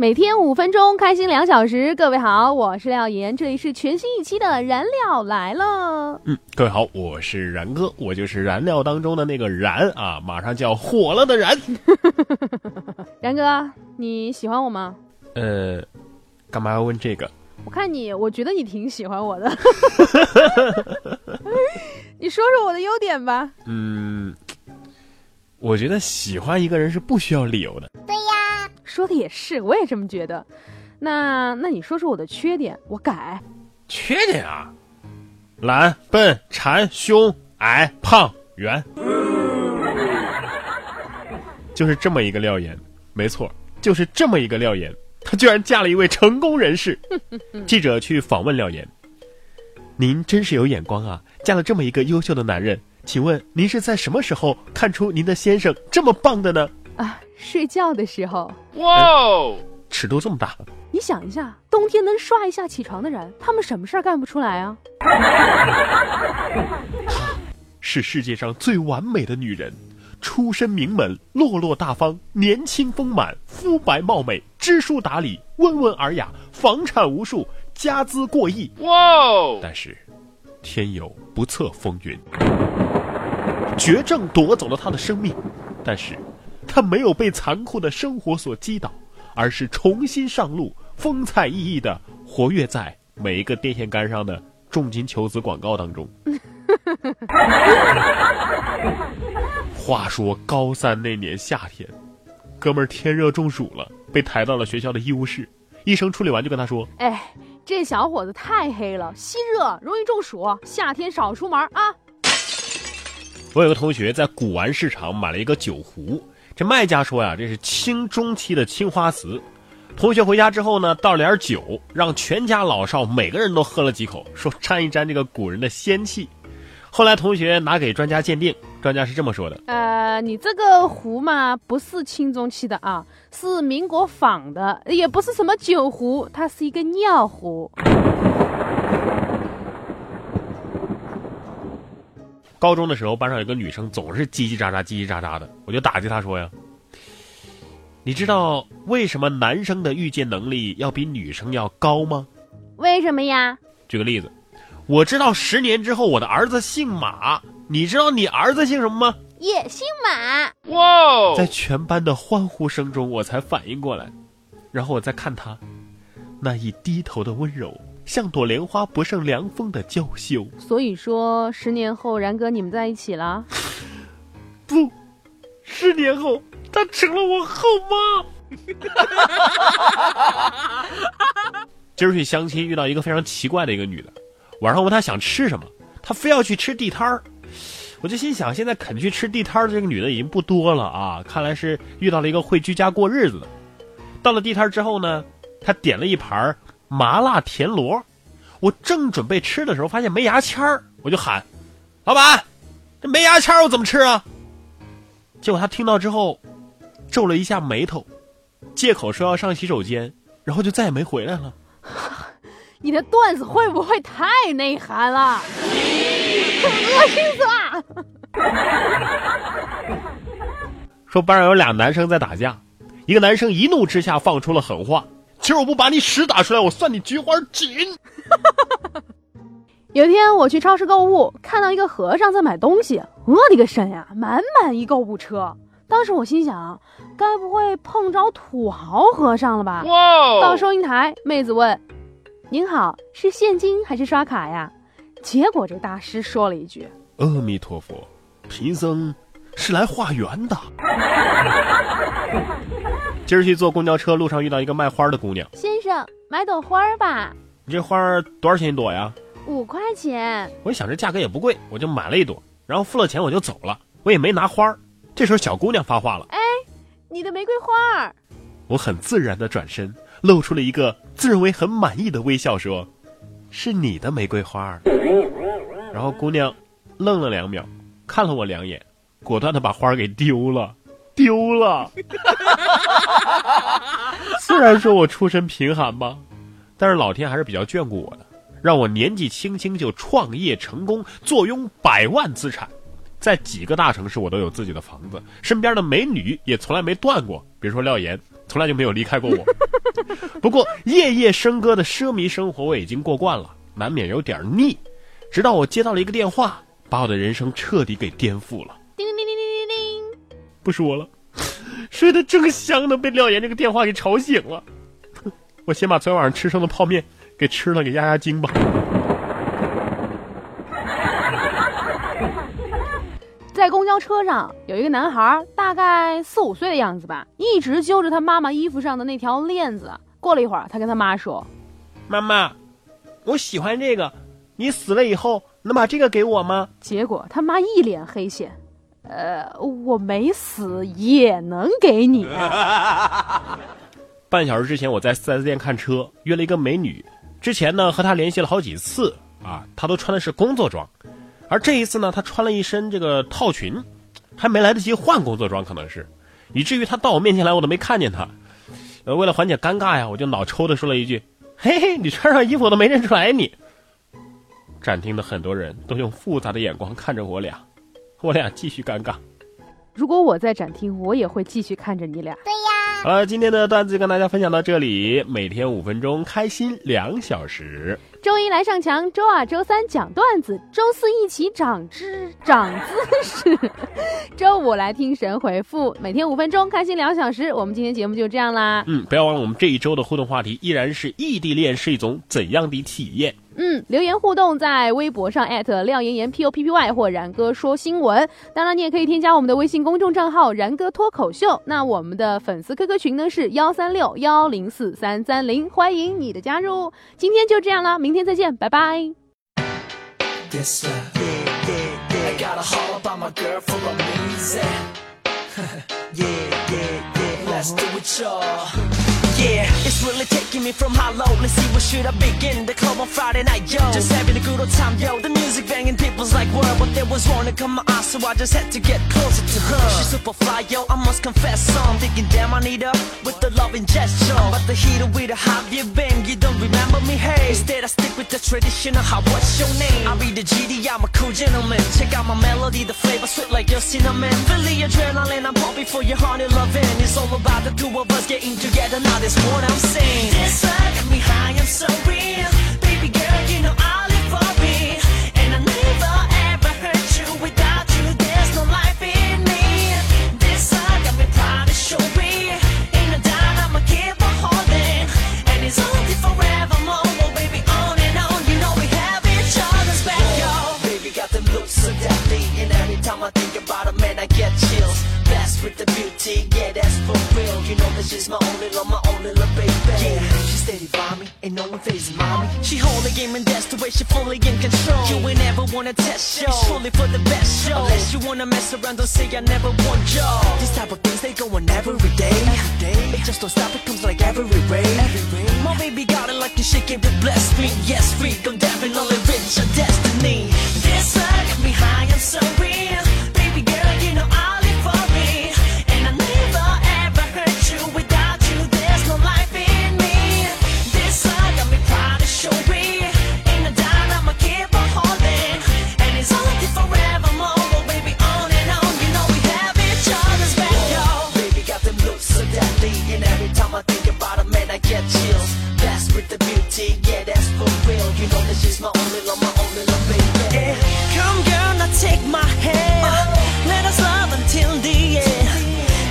每天五分钟，开心两小时。各位好，我是廖岩，这里是全新一期的《燃料来了》。嗯，各位好，我是然哥，我就是燃料当中的那个燃啊，马上就要火了的燃。然哥，你喜欢我吗？呃，干嘛要问这个？我看你，我觉得你挺喜欢我的。你说说我的优点吧。嗯，我觉得喜欢一个人是不需要理由的。对呀。说的也是，我也这么觉得。那那你说说我的缺点，我改。缺点啊，懒、笨、馋、凶、矮、胖、圆，就是这么一个廖岩。没错，就是这么一个廖岩。她居然嫁了一位成功人士。记者去访问廖岩：“您真是有眼光啊，嫁了这么一个优秀的男人。请问您是在什么时候看出您的先生这么棒的呢？”啊。睡觉的时候，哇，尺度这么大！你想一下，冬天能刷一下起床的人，他们什么事儿干不出来啊？是世界上最完美的女人，出身名门，落落大方，年轻丰满，肤白貌美，知书达理，温文尔雅，房产无数，家资过亿。哇！但是，天有不测风云，绝症夺走了她的生命。但是。他没有被残酷的生活所击倒，而是重新上路，风采奕奕的活跃在每一个电线杆上的重金求子广告当中。话说高三那年夏天，哥们儿天热中暑了，被抬到了学校的医务室。医生处理完就跟他说：“哎，这小伙子太黑了，吸热容易中暑，夏天少出门啊。”我有个同学在古玩市场买了一个酒壶。这卖家说呀，这是清中期的青花瓷。同学回家之后呢，倒了点酒，让全家老少每个人都喝了几口，说沾一沾这个古人的仙气。后来同学拿给专家鉴定，专家是这么说的：呃，你这个壶嘛，不是清中期的啊，是民国仿的，也不是什么酒壶，它是一个尿壶。高中的时候，班上有个女生总是叽叽喳喳、叽叽喳喳的，我就打击她说呀：“你知道为什么男生的预见能力要比女生要高吗？”“为什么呀？”举个例子，我知道十年之后我的儿子姓马，你知道你儿子姓什么吗？也姓马。哇！在全班的欢呼声中，我才反应过来，然后我再看他那一低头的温柔。像朵莲花不胜凉风的娇羞，所以说十年后然哥你们在一起了？不，十年后她成了我后妈。今儿去相亲遇到一个非常奇怪的一个女的，晚上问她想吃什么，她非要去吃地摊儿，我就心想现在肯去吃地摊儿的这个女的已经不多了啊，看来是遇到了一个会居家过日子的。到了地摊之后呢，她点了一盘麻辣田螺，我正准备吃的时候，发现没牙签儿，我就喊：“老板，这没牙签儿我怎么吃啊？”结果他听到之后，皱了一下眉头，借口说要上洗手间，然后就再也没回来了。你的段子会不会太内涵了？恶心死了！说班上有俩男生在打架，一个男生一怒之下放出了狠话。今儿我不把你屎打出来，我算你菊花紧。有一天我去超市购物，看到一个和尚在买东西，我的个神呀，满满一购物车。当时我心想，该不会碰着土豪和尚了吧？到收银台，妹子问：“您好，是现金还是刷卡呀？”结果这大师说了一句：“阿弥陀佛，贫僧是来化缘的。”今儿去坐公交车，路上遇到一个卖花的姑娘。先生，买朵花吧。你这花多少钱一朵呀？五块钱。我一想这价格也不贵，我就买了一朵，然后付了钱我就走了，我也没拿花。这时候小姑娘发话了：“哎，你的玫瑰花。”我很自然的转身，露出了一个自认为很满意的微笑，说：“是你的玫瑰花。”然后姑娘愣了两秒，看了我两眼，果断的把花给丢了。丢了，虽然说我出身贫寒吧，但是老天还是比较眷顾我的，让我年纪轻轻就创业成功，坐拥百万资产，在几个大城市我都有自己的房子，身边的美女也从来没断过。比如说廖岩，从来就没有离开过我。不过夜夜笙歌的奢靡生活我已经过惯了，难免有点腻。直到我接到了一个电话，把我的人生彻底给颠覆了。不说了，睡得正香呢，被廖岩这个电话给吵醒了。我先把昨天晚上吃剩的泡面给吃了，给压压惊吧。在公交车上，有一个男孩，大概四五岁的样子吧，一直揪着他妈妈衣服上的那条链子。过了一会儿，他跟他妈说：“妈妈，我喜欢这个，你死了以后能把这个给我吗？”结果他妈一脸黑线：“呃，我没死也能给你。”半小时之前，我在 4S 店看车，约了一个美女。之前呢，和她联系了好几次啊，她都穿的是工作装，而这一次呢，她穿了一身这个套裙，还没来得及换工作装，可能是，以至于她到我面前来，我都没看见她。呃，为了缓解尴尬呀，我就脑抽的说了一句：“嘿嘿，你穿上衣服我都没认出来你。”展厅的很多人都用复杂的眼光看着我俩，我俩继续尴尬。如果我在展厅，我也会继续看着你俩。对呀。好了，今天的段子就跟大家分享到这里。每天五分钟，开心两小时。周一来上墙，周二、周三讲段子，周四一起长知长姿势，周五来听神回复。每天五分钟，开心两小时。我们今天节目就这样啦。嗯，不要忘了，我们这一周的互动话题依然是异地恋是一种怎样的体验。嗯，留言互动在微博上艾特廖妍妍 P O P P Y 或然哥说新闻。当然，你也可以添加我们的微信公众账号然哥脱口秀。那我们的粉丝 QQ 群呢是幺三六幺零四三三零，欢迎你的加入。今天就这样了，明天再见，拜拜。Yeah, it's really taking me from high low. Let's see where should I begin. The club on Friday night, yo. Just having a good old time, yo. The music banging, people's like, word. But there was one to come my eyes, so I just had to get closer to her. She's super fly, yo. I must confess, so I'm thinking, damn, I need her with the loving gesture. I'm about to hit with a how you been. You don't remember me, hey. Instead, I stick with the traditional. How, what's your name? I read the GD, I'm a cool gentleman. Check out my melody, the flavor sweet like your cinnamon. Feel the adrenaline, I'm pumping for your honey loving. All about the two of us getting together now is what I'm saying. This I got me high, I'm so real. She's my only love, my only love, baby. Yeah, she steady by me, ain't no one facing mommy. She hold the game and that's the way she fully in control. You ain't ever wanna test show. It's truly for the best show. Unless you wanna mess around, don't say I never want you. These type of things they go on every day. Every day, it just don't stop. It comes like every rain. Every rain. My baby got it like you shake it to bless me. Yes, freak, I'm definitely rich, a destiny. This got me high, I'm so real. Every time I think about a man, I get chills. Best with the beauty, yeah, that's for real. You know that she's my only love, my only love, baby. Yeah. Come, girl, now take my hand. Let us love until the end.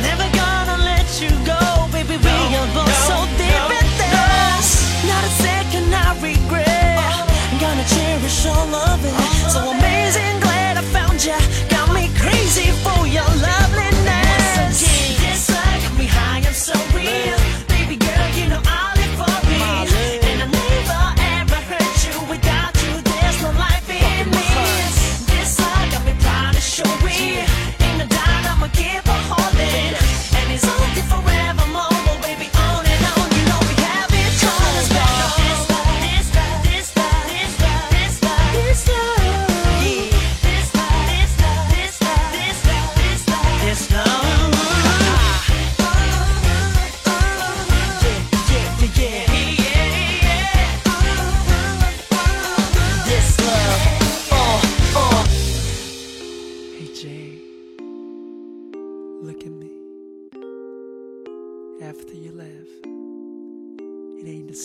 Never gonna let you go, baby. We are both so deep in this. Not a second I regret. Uh. Gonna cherish all of it. So amazing, glad I found ya. Got me crazy for your loveliness. This I got me high, I'm so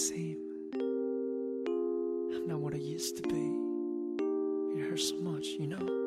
same. I'm not what I used to be. It hurts so much, you know.